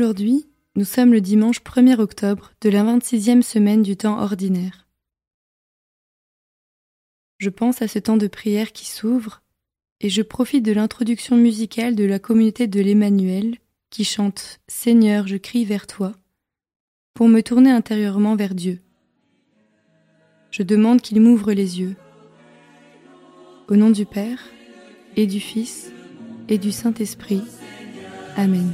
Aujourd'hui, nous sommes le dimanche 1er octobre de la 26e semaine du temps ordinaire. Je pense à ce temps de prière qui s'ouvre et je profite de l'introduction musicale de la communauté de l'Emmanuel qui chante Seigneur, je crie vers toi pour me tourner intérieurement vers Dieu. Je demande qu'il m'ouvre les yeux. Au nom du Père et du Fils et du Saint-Esprit. Amen.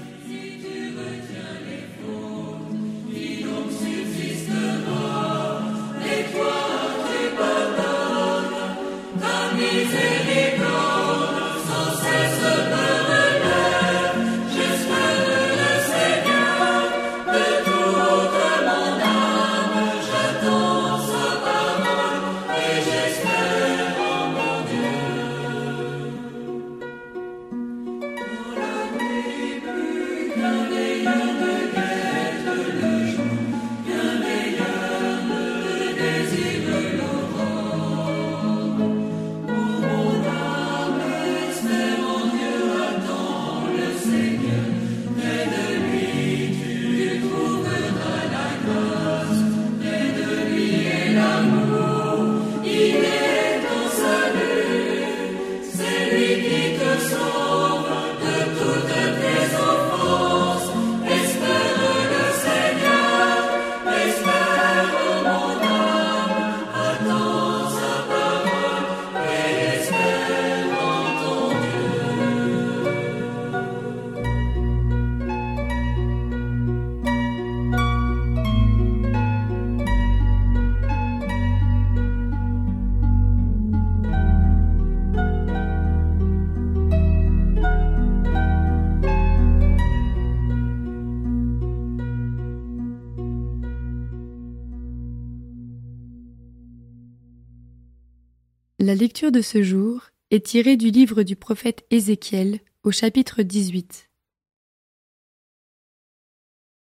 La lecture de ce jour est tirée du livre du prophète Ézéchiel au chapitre 18.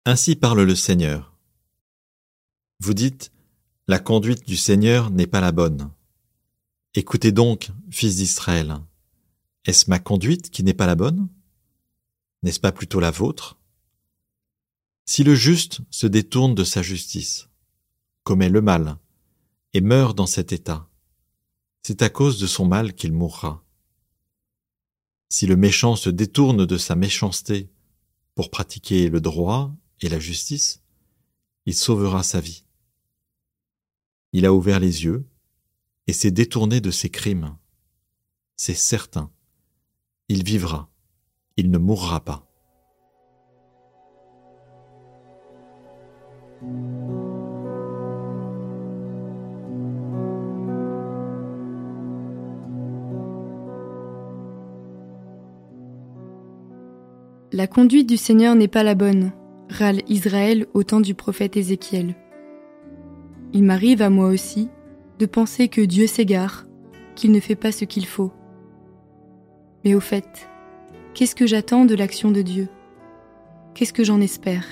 Ainsi parle le Seigneur. Vous dites, La conduite du Seigneur n'est pas la bonne. Écoutez donc, fils d'Israël. Est-ce ma conduite qui n'est pas la bonne? N'est-ce pas plutôt la vôtre? Si le juste se détourne de sa justice, commet le mal, et meurt dans cet état, c'est à cause de son mal qu'il mourra. Si le méchant se détourne de sa méchanceté pour pratiquer le droit et la justice, il sauvera sa vie. Il a ouvert les yeux et s'est détourné de ses crimes. C'est certain. Il vivra. Il ne mourra pas. La conduite du Seigneur n'est pas la bonne, râle Israël au temps du prophète Ézéchiel. Il m'arrive à moi aussi de penser que Dieu s'égare, qu'il ne fait pas ce qu'il faut. Mais au fait, qu'est-ce que j'attends de l'action de Dieu? Qu'est-ce que j'en espère?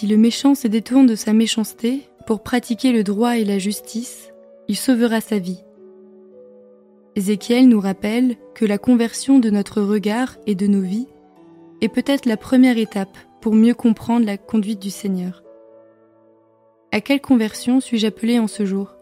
Si le méchant se détourne de sa méchanceté pour pratiquer le droit et la justice, il sauvera sa vie. Ézéchiel nous rappelle que la conversion de notre regard et de nos vies est peut-être la première étape pour mieux comprendre la conduite du Seigneur. À quelle conversion suis-je appelé en ce jour?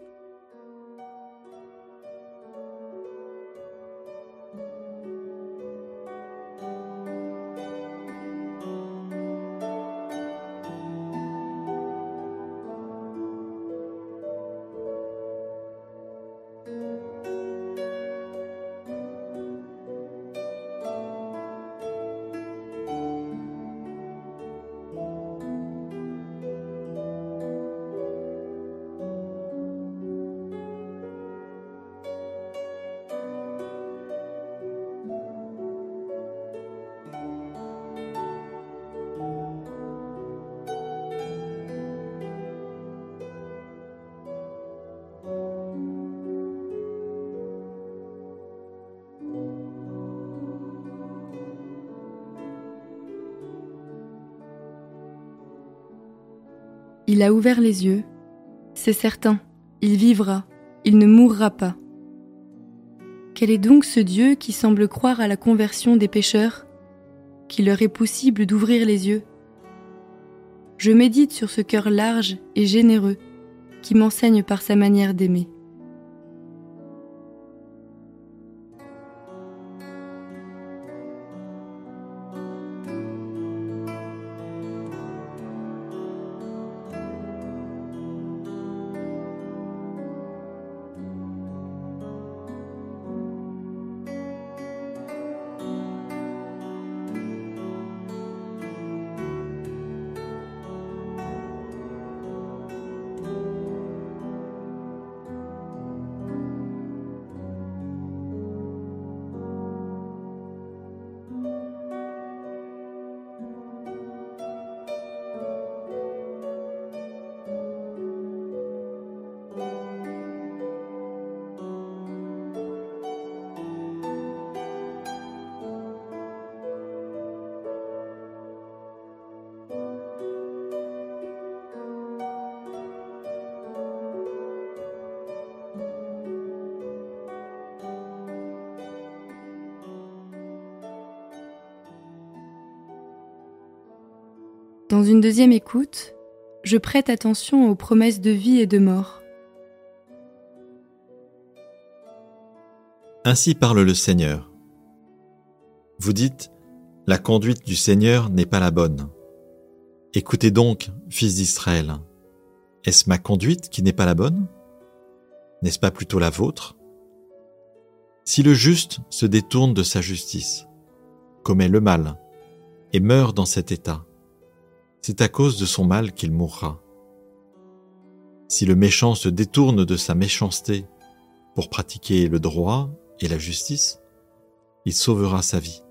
Il a ouvert les yeux. C'est certain, il vivra, il ne mourra pas. Quel est donc ce Dieu qui semble croire à la conversion des pécheurs, qu'il leur est possible d'ouvrir les yeux? Je médite sur ce cœur large et généreux qui m'enseigne par sa manière d'aimer. Dans une deuxième écoute, je prête attention aux promesses de vie et de mort. Ainsi parle le Seigneur. Vous dites, la conduite du Seigneur n'est pas la bonne. Écoutez donc, fils d'Israël, est-ce ma conduite qui n'est pas la bonne? N'est-ce pas plutôt la vôtre? Si le juste se détourne de sa justice, commet le mal, et meurt dans cet état, c'est à cause de son mal qu'il mourra. Si le méchant se détourne de sa méchanceté pour pratiquer le droit et la justice, il sauvera sa vie.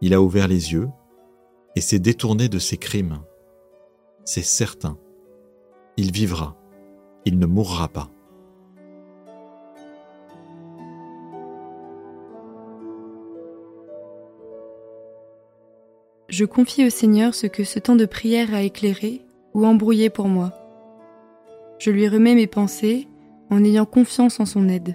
Il a ouvert les yeux et s'est détourné de ses crimes. C'est certain. Il vivra. Il ne mourra pas. Je confie au Seigneur ce que ce temps de prière a éclairé ou embrouillé pour moi. Je lui remets mes pensées en ayant confiance en son aide.